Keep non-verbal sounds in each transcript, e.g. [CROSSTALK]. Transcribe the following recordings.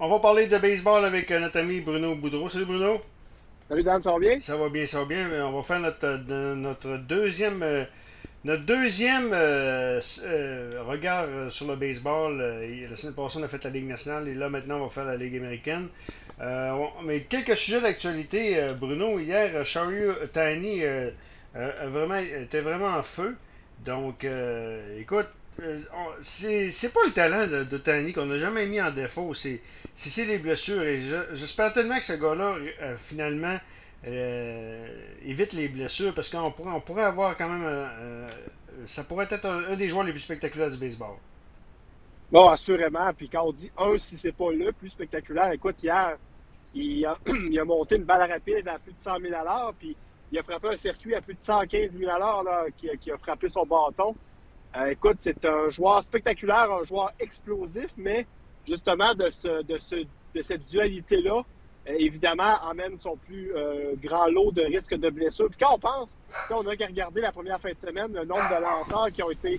On va parler de baseball avec euh, notre ami Bruno Boudreau. Salut Bruno. Salut Dan, ça va bien? Ça va bien, ça va bien. On va faire notre, euh, notre deuxième, euh, notre deuxième regard sur le baseball. la semaine passée, on a fait la Ligue nationale et là, maintenant, on va faire la Ligue américaine. mais quelques sujets d'actualité, Bruno. Hier, Charlie Tani vraiment, était vraiment en feu. Donc, écoute, euh, c'est pas le talent de, de Tani qu'on n'a jamais mis en défaut. C'est les blessures. Et j'espère tellement que ce gars-là, euh, finalement, euh, évite les blessures parce qu'on pourrait, on pourrait avoir quand même. ça pourrait être un, des joueurs les plus spectaculaires du baseball. Bon, assurément. Puis quand on dit un, si c'est pas le plus spectaculaire, écoute, hier, il a, [CLEARS THROAT] il a monté une balle rapide à plus de 100 000 puis il a frappé un circuit à plus de 115 000 là, qui, qui a frappé son bâton. Euh, écoute, c'est un joueur spectaculaire, un joueur explosif, mais justement de, ce, de, ce, de cette dualité-là, euh, évidemment, amène son plus euh, grand lot de risques de blessures. Puis quand on pense, quand on a regardé la première fin de semaine, le nombre de lanceurs qui ont été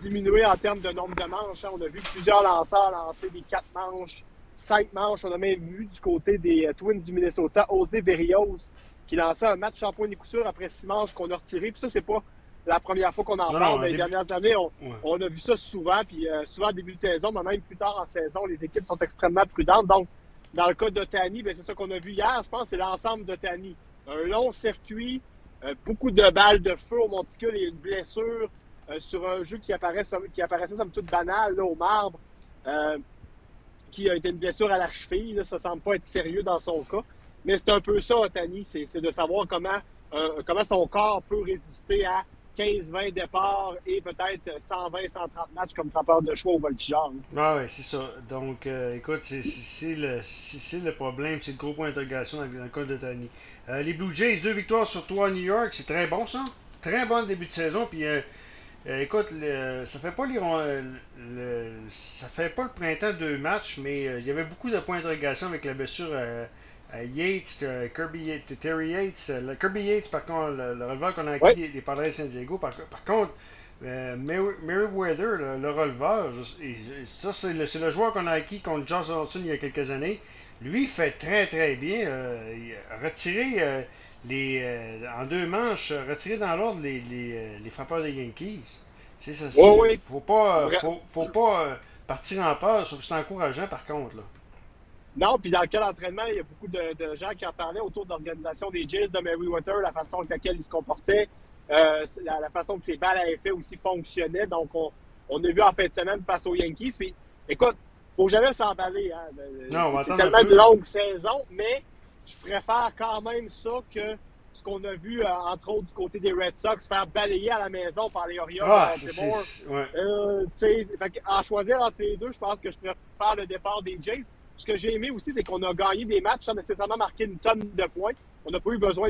diminués en termes de nombre de manches, hein, on a vu plusieurs lanceurs lancer des quatre manches, cinq manches. On a même vu du côté des Twins du Minnesota, José Berrios, qui lançait un match sans point de coup après six manches qu'on a retiré. Puis ça, c'est pas la première fois qu'on en parle. mais les dernières années, on, a vu ça souvent, puis euh, souvent au début de saison, mais même plus tard en saison, les équipes sont extrêmement prudentes. Donc, dans le cas d'Otani, ben, c'est ça qu'on a vu hier, je pense, c'est l'ensemble d'Otani. Un long circuit, euh, beaucoup de balles de feu au monticule et une blessure euh, sur un jeu qui, apparaît, qui apparaissait somme toute banal au marbre, qui a été une blessure à la cheville. Là, ça semble pas être sérieux dans son cas. Mais c'est un peu ça, Otani, c'est de savoir comment, comment son corps peut résister à 15-20 départs et peut-être 120-130 matchs comme frappeur de choix au voltigeur. Ah oui, c'est ça. Donc, euh, écoute, c'est le, le problème, c'est le gros point d'interrogation dans, le cas de Tani. Euh, les Blue Jays, deux victoires sur trois à New York, c'est très bon ça. Très bon début de saison. Puis, euh, écoute, ça fait pas le, ça fait pas le printemps de deux matchs, mais il y avait beaucoup de points d'interrogation avec la blessure Yates, euh, Kirby Yates, Terry Yates. Euh, Kirby Yates, par contre, le, releveur qu'on a acquis des, Padres de San Diego. Par, contre, euh, Meriwether, le, releveur, ça c'est le, joueur qu'on a acquis contre Josh Johnson il y a quelques années. Lui fait très très bien. retirer les, en deux manches, retirer dans l'ordre les, les, les, frappeurs des Yankees. C'est ça. Il Faut pas, faut, faut pas partir en peur, sauf que c'est encourageant par contre. Là. Non, puis dans le cas d'entraînement, il y a beaucoup de, gens qui en parlaient autour de l'organisation des Jays de Meriwether, la façon avec laquelle il se comportait, euh, la, façon que ses balles à effet aussi fonctionnaient. Donc, on, a vu en fin de semaine face aux Yankees. Puis, écoute, faut jamais s'emballer. Hein. C'est tellement une longue saison, mais je préfère quand même ça que ce qu'on a vu, euh, entre autres, du côté des Red Sox, faire balayer à la maison par les Orioles. Ah, c'est ouais. euh, en choisir entre les deux, je pense que je préfère le départ des Jays ce que j'ai aimé aussi, c'est qu'on a gagné des matchs sans nécessairement marquer une tonne de points. On n'a pas eu besoin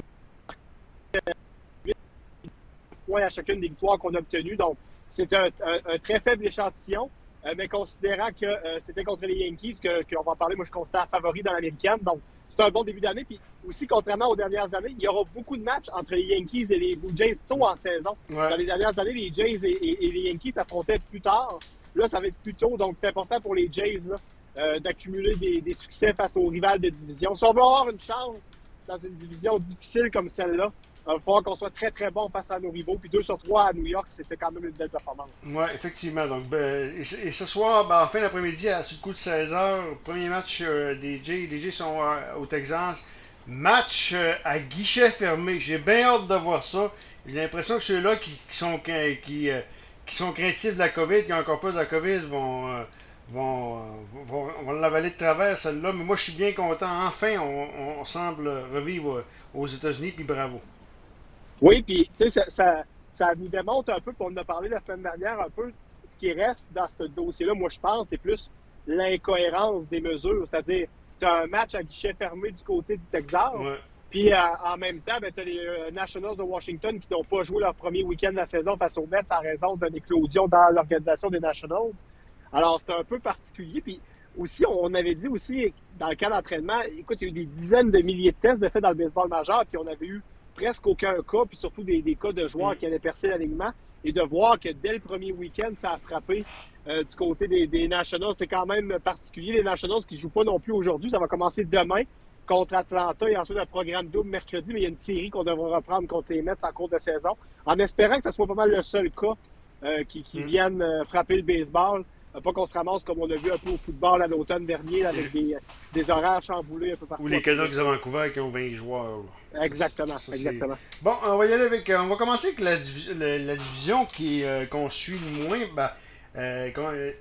de points à chacune des victoires qu'on a obtenues. Donc, c'est un, très faible échantillon. Euh, mais considérant que euh, c'était contre les Yankees, qu'on va en parler, moi je considère favori dans l'américaine. Donc, c'est un bon début d'année. Puis aussi, contrairement aux dernières années, il y aura beaucoup de matchs entre les Yankees et les Blue Jays tôt en saison. Dans les dernières années, les Jays et, et les Yankees s'affrontaient plus tard. Là, ça va être plus tôt. Donc, c'est important pour les Jays là, euh, d'accumuler des, succès face aux rivales de division. Si on veut avoir une chance dans une division difficile comme celle-là, il va falloir qu'on soit très très bon face à nos rivaux. Puis 2 sur 3 à New York, c'était quand même une belle performance. Oui, effectivement. Donc, ben, et, ce soir, ben, en fin d'après-midi, à ce coup de 16h, premier match euh, des Jays. Les Jays sont euh, au Texas. Match à guichet fermé. J'ai bien hâte de voir ça. J'ai l'impression que ceux-là qui, sont, qui, qui sont craintifs de la COVID, qui ont encore peur de la COVID, vont vont, vont, vont l'avaler de travers, celle-là. Mais moi, je suis bien content. Enfin, on, semble revivre aux États-Unis, puis bravo. Oui, puis, tu sais, ça, ça, nous démontre un peu, puis on en a parlé la semaine dernière, un peu ce qui reste dans ce dossier-là, moi, je pense, c'est plus l'incohérence des mesures. C'est-à-dire, tu as un match à guichet fermé du côté du Texas. Puis euh, en même temps, ben, tu as les euh, Nationals de Washington qui n'ont pas joué leur premier week-end de la saison face aux Mets en raison d'une éclosion dans l'organisation des Nationals. Alors, c'est un peu particulier. Puis aussi, on avait dit aussi, dans le cas d'entraînement, écoute, il y a eu des dizaines de milliers de tests de fait dans le baseball majeur, puis on avait eu presque aucun cas, puis surtout des, cas de joueurs qui allaient percer l'alignement. et de voir que dès le premier week-end, ça a frappé euh, du côté des, des Nationals. C'est quand même particulier. Les Nationals qui jouent pas non plus aujourd'hui. Ça va commencer demain contre Atlanta et ensuite un programme double mercredi, mais il y a une série qu'on devra reprendre contre les Mets en cours de saison, en espérant que ce soit pas mal le seul cas euh, qui, qui Mm. vienne euh, frapper le baseball. Euh, pas qu'on se ramasse comme on a vu un peu au football à l'automne dernier, avec des, des horaires chamboulés un peu partout. Ou les Canucks de Vancouver qui ont 20 joueurs. Exactement, Ça, exactement. Bon, on va y aller avec. euh, On va commencer avec la, divi- la- la division qui euh, qu'on suit le moins. Ben, euh, euh,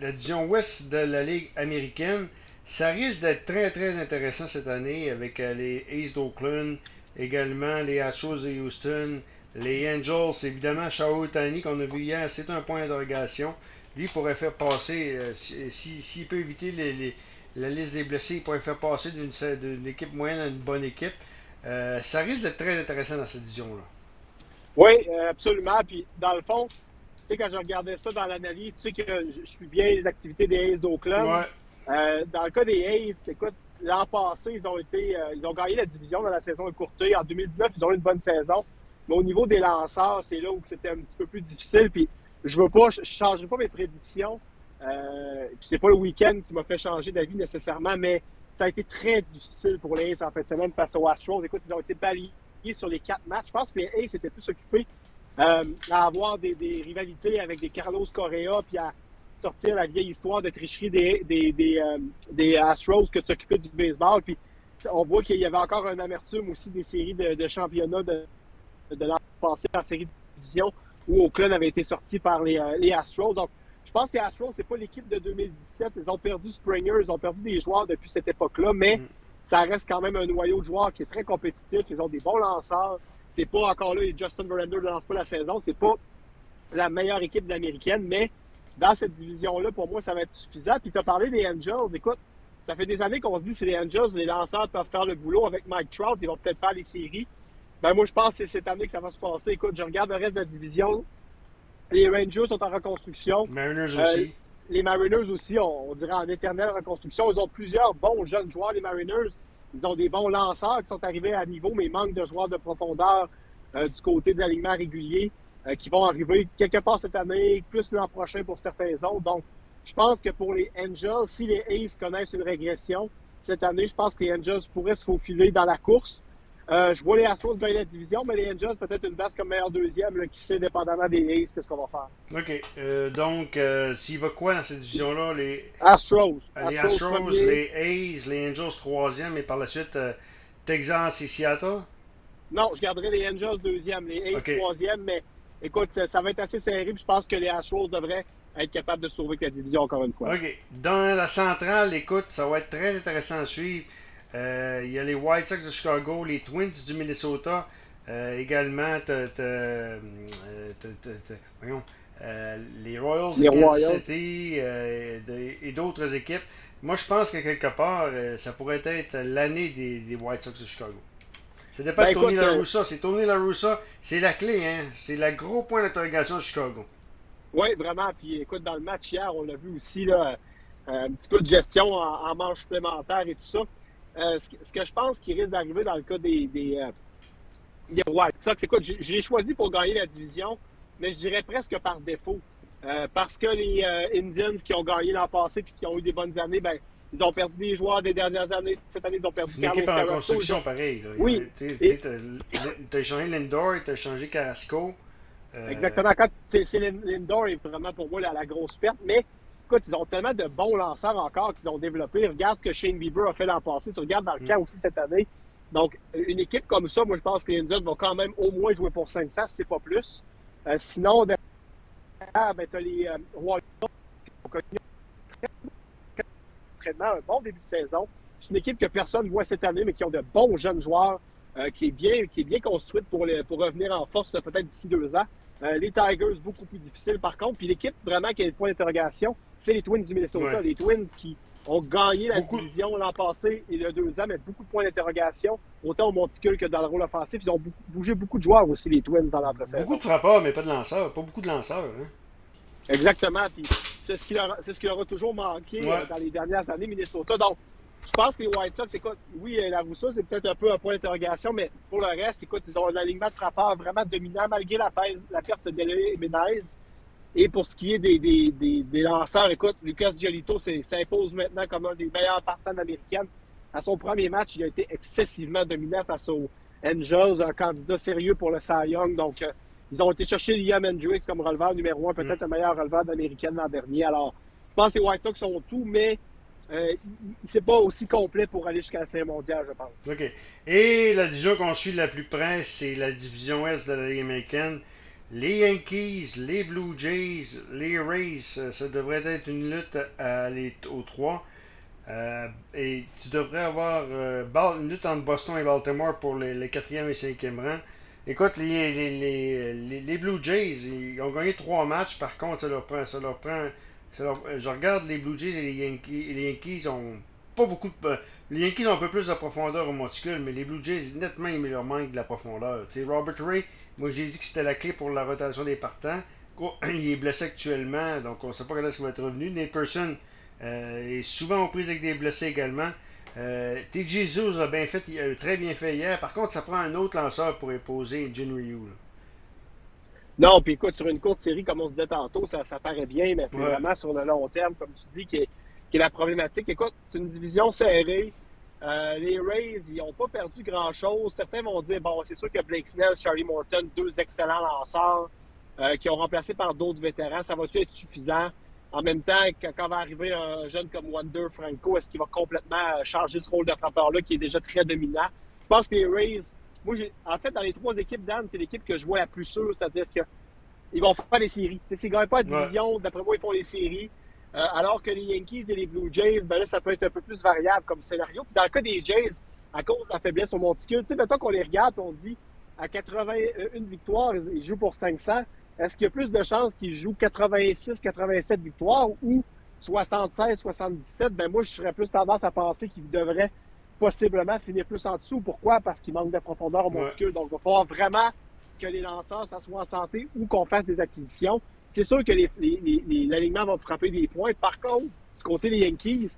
la division ouest de la Ligue américaine. Ça risque d'être très très intéressant cette année avec les Aces d'Oakland, également les Astros de Houston, les Angels, évidemment, Shao Tani qu'on a vu hier, c'est un point d'interrogation. Lui pourrait faire passer, euh, si- si- s'il peut éviter les- les- la liste des blessés, il pourrait faire passer d'une équipe moyenne à une bonne équipe. Euh, ça risque d'être très intéressant dans cette division-là. Oui, euh, absolument. Puis, dans le fond, tu sais, quand je regardais ça dans l'analyse, tu sais que je, je suis bien les activités des Aces d'Oakland. Ouais. Dans le cas des Aces, écoute, l'an passé, ils ont été, euh, ils ont gagné la division dans la saison écourtée. En 2019, ils ont eu une bonne saison. Mais au niveau des lanceurs, c'est là où c'était un petit peu plus difficile. Puis je veux pas, je, changerai pas mes prédictions. Euh, puis c'est pas le week-end qui m'a fait changer d'avis nécessairement, mais ça a été très difficile pour les Aces en fin de semaine face aux Astros. Écoute, ils ont été balayés sur les quatre matchs. Je pense que les Aces étaient plus occupés euh, à avoir des, des rivalités avec des Carlos Correa, puis à sortir la vieille histoire de tricherie des, des, des, euh, des Astros que de s'occuper du baseball. Puis on voit qu'il y avait encore un amertume aussi des séries de, de championnat de, de l'an passé en série de division où Oakland avait été sorti par les, euh, les Astros. Donc, je pense que les Astros, c'est pas l'équipe de 2017. Ils ont perdu Springer, ils ont perdu des joueurs depuis cette époque-là, mais Mm. ça reste quand même un noyau de joueurs qui est très compétitif. Ils ont des bons lanceurs. C'est pas encore là, Justin Verlander ne lance pas la saison. C'est pas la meilleure équipe de l'américaine, mais dans cette division-là, pour moi, ça va être suffisant. Puis tu as parlé des Angels. Écoute, ça fait des années qu'on se dit que c'est les Angels, les lanceurs peuvent faire le boulot avec Mike Trout. Ils vont peut-être faire les séries. Ben moi, je pense que c'est cette année que ça va se passer. Écoute, je regarde le reste de la division. Les Rangers sont en reconstruction. Mariners Euh, aussi. Les Mariners aussi, on, on dirait en éternelle reconstruction. Ils ont plusieurs bons jeunes joueurs, les Mariners. Ils ont des bons lanceurs qui sont arrivés à niveau, mais manque de joueurs de profondeur euh, du côté de l'alignement régulier euh, qui vont arriver quelque part cette année, plus l'an prochain pour certains autres. Donc, je pense que pour les Angels, si les Aces connaissent une régression cette année, je pense que les Angels pourraient se faufiler dans la course. Euh, je vois les Astros gagner la division, mais les Angels peut-être une base comme meilleur deuxième, là, qui sait dépendamment des Aces, qu'est-ce qu'on va faire. OK. Euh, donc, euh, s'il va quoi dans cette division-là? Les, Astros. les Astros, les A's, les Angels troisième et par la suite euh, Texas et Seattle? Non, je garderai les Angels deuxième, les A's troisième, mais écoute, ça, ça va être assez serré, puis je pense que les Astros devraient être capables de sauver la division encore une fois. OK. Dans la centrale, écoute, ça va être très intéressant à suivre. Euh, Il y a les White Sox de Chicago, les Twins du Minnesota. Euh, également, t'as- t'as, euh, t'as- t'as- t'as- voyons, euh, les Royals Les de Kansas Royals. City euh, de- et d'autres équipes. Moi, je pense que quelque part, euh, ça pourrait être l'année des, des White Sox de Chicago. Ça dépend Ben, de Tony écoute, La euh, Russa. C'est Tony La Russa, c'est la clé, hein. C'est le gros point d'interrogation de Chicago. Oui, vraiment. Puis écoute, dans le match hier, on l'a vu aussi, là, euh, un petit peu de gestion en, en manche supplémentaire et tout ça. Euh, ce, que- ce que je pense qui risque d'arriver dans le cas des, des, euh, des White Sox, écoute, je, je l'ai choisi pour gagner la division, mais je dirais presque par défaut. Euh, parce que les euh, Indians qui ont gagné l'an passé puis qui ont eu des bonnes années, ben, ils ont perdu des joueurs des dernières années. Cette année, ils ont perdu Carlos équipe en Carrasco. reconstruction, pareil. Là. Oui. Tu Et- as échangé Lindor, tu as échangé Carrasco. Exactement. Quand c'est c'est Lin- Lindor est vraiment pour moi la, la grosse perte, mais écoute, ils ont tellement de bons lanceurs encore qu'ils ont développé. Regarde ce que Shane Bieber a fait l'an passé. Tu regardes dans le Mm. camp aussi cette année. Donc, une équipe comme ça, moi, je pense que les Indians vont quand même au moins jouer pour 500, si c'est pas plus. Euh, sinon, derrière, ben, tu as les euh, Royals qui ont connu bon un bon début de saison. C'est une équipe que personne ne voit cette année, mais qui ont de bons jeunes joueurs, euh, qui, est bien, qui est bien construite pour, les- pour revenir en force peut-être d'ici deux ans. Euh, les Tigers, beaucoup plus difficile par contre. Puis l'équipe vraiment qui a le point d'interrogation, c'est les Twins du Minnesota. Ouais. Les Twins qui ont gagné la Beaucoup. division l'an passé et a deux ans, mais beaucoup de points d'interrogation, autant au monticule que dans le rôle offensif. Ils ont beaucoup- bougé beaucoup de joueurs aussi, les Twins, dans l'entre-saison. Beaucoup de frappeurs, mais pas de lanceurs. Pas beaucoup de lanceurs. Hein? Exactement. Puis c'est ce qui leur, c'est ce qui leur a toujours manqué Ouais. euh, dans les dernières années, Minnesota. Donc, je pense que les White Sox, écoute, oui, la Rousseau, c'est peut-être un peu un point d'interrogation, mais pour le reste, écoute, ils ont un alignement de frappeurs vraiment dominant malgré la, la perte de Menez. Et pour ce qui est des, des, des, lanceurs, écoute, Lucas Giolito s'impose maintenant comme un des meilleurs partants américains. À son premier match, il a été excessivement dominant face aux Angels, un candidat sérieux pour le Cy Young. Donc, euh, ils ont été chercher Liam Hendricks comme releveur numéro un, peut-être le meilleur releveur d'américaine l'an dernier. Alors, je pense que les White Sox sont tout, mais euh, c'est pas aussi complet pour aller jusqu'à la série mondiale, je pense. OK. Et la division qu'on suit la plus près, c'est la division Est de la Ligue américaine. Les Yankees, les Blue Jays, les Rays, ça devrait être une lutte aux trois. Euh, et tu devrais avoir euh, une lutte entre Boston et Baltimore pour les, quatrième et cinquième rang. Écoute, les, les, les, Blue Jays, ils ont gagné trois matchs. Par contre, ça leur prend. Ça leur prend je regarde les Blue Jays et les Yankees. Les Yankees ont pas beaucoup de. Les Yankees ont un peu plus de profondeur au monticule, mais les Blue Jays, nettement, ils leur manquent de la profondeur. sais Robert Ray, moi j'ai dit que c'était la clé pour la rotation des partants. [CLEARS THROAT] Il est blessé actuellement, donc on ne sait pas quand est-ce qu'il va être revenu. Nate euh, est souvent aux prises avec des blessés également. Euh, TJ a bien fait, il a très bien fait hier. Par contre, ça prend un autre lanceur pour imposer Jin Ryu. Non, puis écoute, sur une courte série, comme on se disait tantôt, ça, ça paraît bien, mais c'est vraiment sur le long terme, comme tu dis, qui est, qui est la problématique. Écoute, c'est une division serrée. Euh, les Rays, ils n'ont pas perdu grand-chose. Certains vont dire, bon, c'est sûr que Blake Snell, Charlie Morton, deux excellents lanceurs euh, qui ont remplacé par d'autres vétérans, ça va-tu être suffisant? En même temps, quand va arriver un jeune comme Wonder Franco, est-ce qu'il va complètement euh, changer ce rôle de frappeur-là qui est déjà très dominant? Je pense que les Rays, moi, en fait, dans les trois équipes, Dan, c'est l'équipe que je vois la plus sûre, c'est-à-dire qu'ils vont faire les séries. S'ils ne gagnent pas la division, d'après moi, ils font les séries. Euh, alors que les Yankees et les Blue Jays, ben là, ça peut être un peu plus variable comme scénario. Puis dans le cas des Jays, à cause de la faiblesse au monticule, tu sais, maintenant qu'on les regarde, on dit à 81 victoires, ils jouent pour 500. Est-ce qu'il y a plus de chances qu'ils jouent 86, 87 victoires ou 76, 77? Ben moi, je serais plus tendance à penser qu'ils devraient possiblement finir plus en dessous. Pourquoi? Parce qu'il manque de profondeur au monticule. Donc, il va falloir vraiment que les lanceurs, ça soit en santé ou qu'on fasse des acquisitions c'est sûr que l'alignement va frapper des points. Par contre, du côté des Yankees,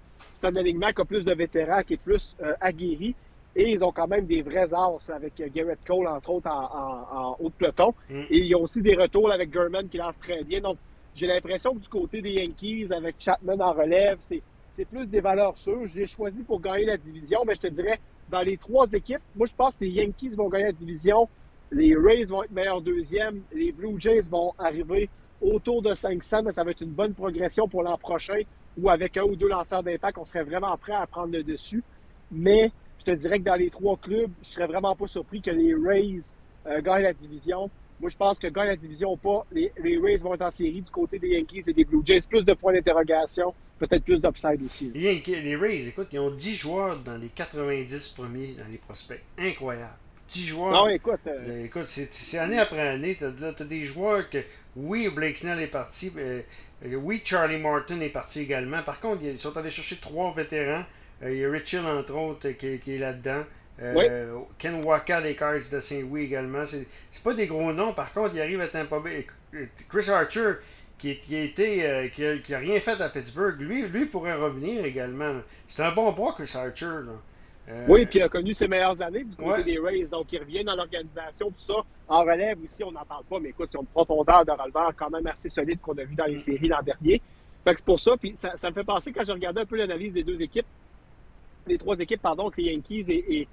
c'est un alignement qui a plus de vétérans, qui est plus euh, aguerri. Et ils ont quand même des vrais as avec euh, Garrett Cole, entre autres, en, haut de peloton. Mm. Et ils ont aussi des retours avec German qui lance très bien. Donc, j'ai l'impression que du côté des Yankees, avec Chapman en relève, c'est plus des valeurs sûres. Je l'ai choisi pour gagner la division, mais je te dirais, dans les trois équipes, moi, je pense que les Yankees vont gagner la division. Les Rays vont être meilleurs deuxième. Les Blue Jays vont arriver autour de 500, mais ça va être une bonne progression pour l'an prochain ou avec un ou deux lanceurs d'impact, on serait vraiment prêt à prendre le dessus. Mais je te dirais que dans les trois clubs, je serais vraiment pas surpris que les Rays euh, gagnent la division. Moi, je pense que gagnent la division ou pas, les, Rays vont être en série du côté des Yankees et des Blue Jays. Plus de points d'interrogation, peut-être plus d'upside aussi. Les, les Rays, écoute, ils ont 10 joueurs dans les 90 premiers dans les prospects. Incroyable. 10 joueurs. Non, écoute. Euh, écoute, c'est année après année. Tu as, des joueurs que oui, Blake Snell est parti. Euh, euh, oui, Charlie Martin est parti également. Par contre, ils sont allés chercher trois vétérans. Euh, il y a Richard, entre autres, qui, est là-dedans. Ken Waka des Cards de Saint-Louis également. C'est pas des gros noms. Par contre, il arrive à Tampa Bay. Chris Archer, qui, qui, a été, qui, a, rien fait à Pittsburgh, lui, lui pourrait revenir également. C'est un bon bois, Chris Archer. Là. Euh, oui, puis il a connu ses meilleures années du côté des Rays. Donc, il revient dans l'organisation, tout ça. En relève aussi, on n'en parle pas, mais écoute, ils ont une profondeur de releveur quand même assez solide qu'on a vu dans les séries l'an dernier. Fait que c'est pour ça. Puis ça, me fait penser, quand je regardais un peu l'analyse des deux équipes, les trois équipes, pardon, les Yankees et, et,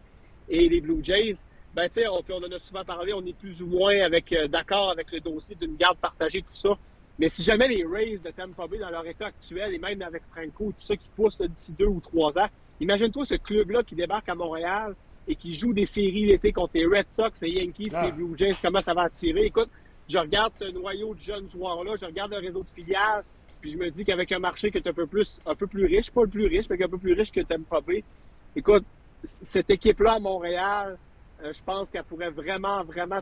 les Blue Jays, ben, tu sais, on, on, en a souvent parlé, on est plus ou moins avec euh, d'accord avec le dossier d'une garde partagée, tout ça. Mais si jamais les Rays de Tampa Bay, dans leur état actuel, et même avec Franco, tout ça qui pousse d'ici deux ou trois ans, Imagine-toi ce club-là qui débarque à Montréal et qui joue des séries l'été contre les Red Sox, les Yankees, les ah. Blue Jays, comment ça va attirer? Écoute, je regarde ce noyau de jeunes joueurs-là, je regarde le réseau de filiales, puis je me dis qu'avec un marché qui est un peu plus, un peu plus riche, pas le plus riche, mais un peu plus riche que Tampa Bay, écoute, cette équipe-là à Montréal, euh, je pense qu'elle pourrait vraiment, vraiment,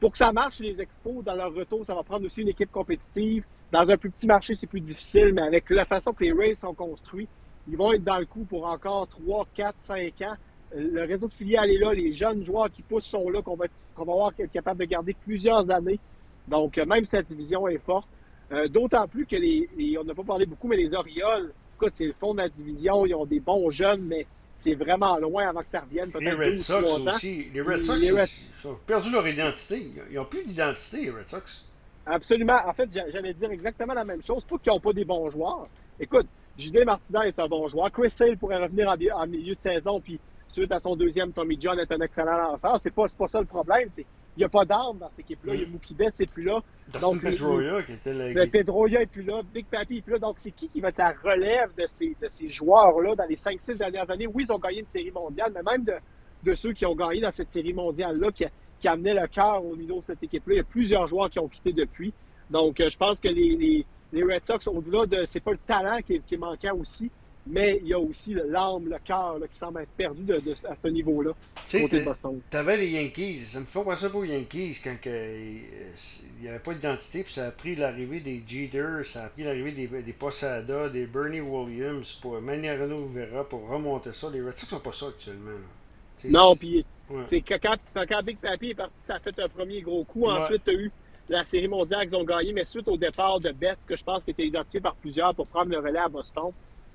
pour que ça marche, les expos, dans leur retour, ça va prendre aussi une équipe compétitive. Dans un plus petit marché, c'est plus difficile, mais avec la façon que les Rays sont construits, ils vont être dans le coup pour encore 3, 4, 5 ans. Euh, le réseau de filiales est là, les jeunes joueurs qui poussent sont là, qu'on va, qu'on va avoir capable de garder plusieurs années. Donc, euh, même si la division est forte, d'autant plus que les, on n'a pas parlé beaucoup, mais les Orioles écoute, c'est le fond de la division. Ils ont des bons jeunes, mais c'est vraiment loin avant que ça revienne. Les Red Sox aussi. Les Red Sox, Red... ils ont perdu leur identité. Ils n'ont plus d'identité, les Red Sox. Absolument. En fait, j'allais dire exactement la même chose. Pas qu'ils n'ont pas des bons joueurs. Écoute, J.D. Martinez est un bon joueur. Chris Sale pourrait revenir en, en, milieu de saison, puis suite à son deuxième, Tommy John est un excellent lanceur. C'est pas, pas ça le problème. C'est n'y a pas d'armes dans cette équipe-là. Il y a Mookie Betts, c'est plus là. Donc, Pedroia qui était là. Le Pedroia est plus là. Big Papi est plus là. Donc, c'est qui qui va être la relève de ces, de ces joueurs-là dans les 5-6 dernières années? Oui, ils ont gagné une série mondiale, mais même de, de ceux qui ont gagné dans cette série mondiale-là, qui, qui amenait le cœur au niveau de cette équipe-là, il y a plusieurs joueurs qui ont quitté depuis. Donc, je pense que les, les, les Red Sox, au-delà de. C'est pas le talent qui, qui manquait aussi, mais il y a aussi l'âme, le cœur qui semble être perdu de, de, à ce niveau-là. Tu avais les Yankees. Ça me fait penser pour les Yankees quand il n'y avait pas d'identité, puis ça a pris l'arrivée des Jeter, ça a pris l'arrivée des, des Posada, des Bernie Williams, pour Maniarino Vera pour remonter ça. Les Red Sox sont pas ça actuellement. Non, puis ouais. quand, quand, Big Papi est parti, ça a fait un premier gros coup. Ensuite, tu as eu la série mondiale qu'ils ont gagné, mais suite au départ de Betts, que je pense qu'il était identifié par plusieurs pour prendre le relais à Boston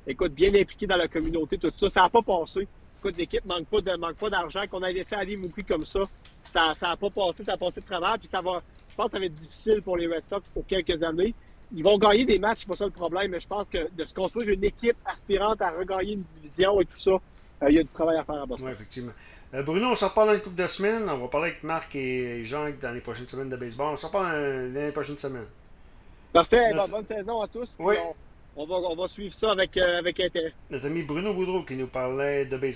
écoute, bien impliqué dans la communauté, tout ça. Ça n'a pas passé. Écoute, l'équipe manque pas de manque pas d'argent. Qu'on a laissé aller Mookie comme ça, ça n'a pas passé, ça a passé de travers. Puis ça va, je pense que ça va être difficile pour les Red Sox pour quelques années. Ils vont gagner des matchs, c'est pas ça le problème, mais je pense que de se construire une équipe aspirante à regagner une division et tout ça, euh, il y a du travail à faire à Boston. Oui, effectivement. Euh, Bruno, on s'en reparle dans une couple de semaines. On va parler avec Marc et Jean dans les prochaines semaines de baseball. On s'en reparle dans les prochaines semaines. Parfait. bonne saison à tous. Oui on va, on va suivre ça avec, euh, avec intérêt. Notre ami Bruno Boudreau qui nous parlait de baseball.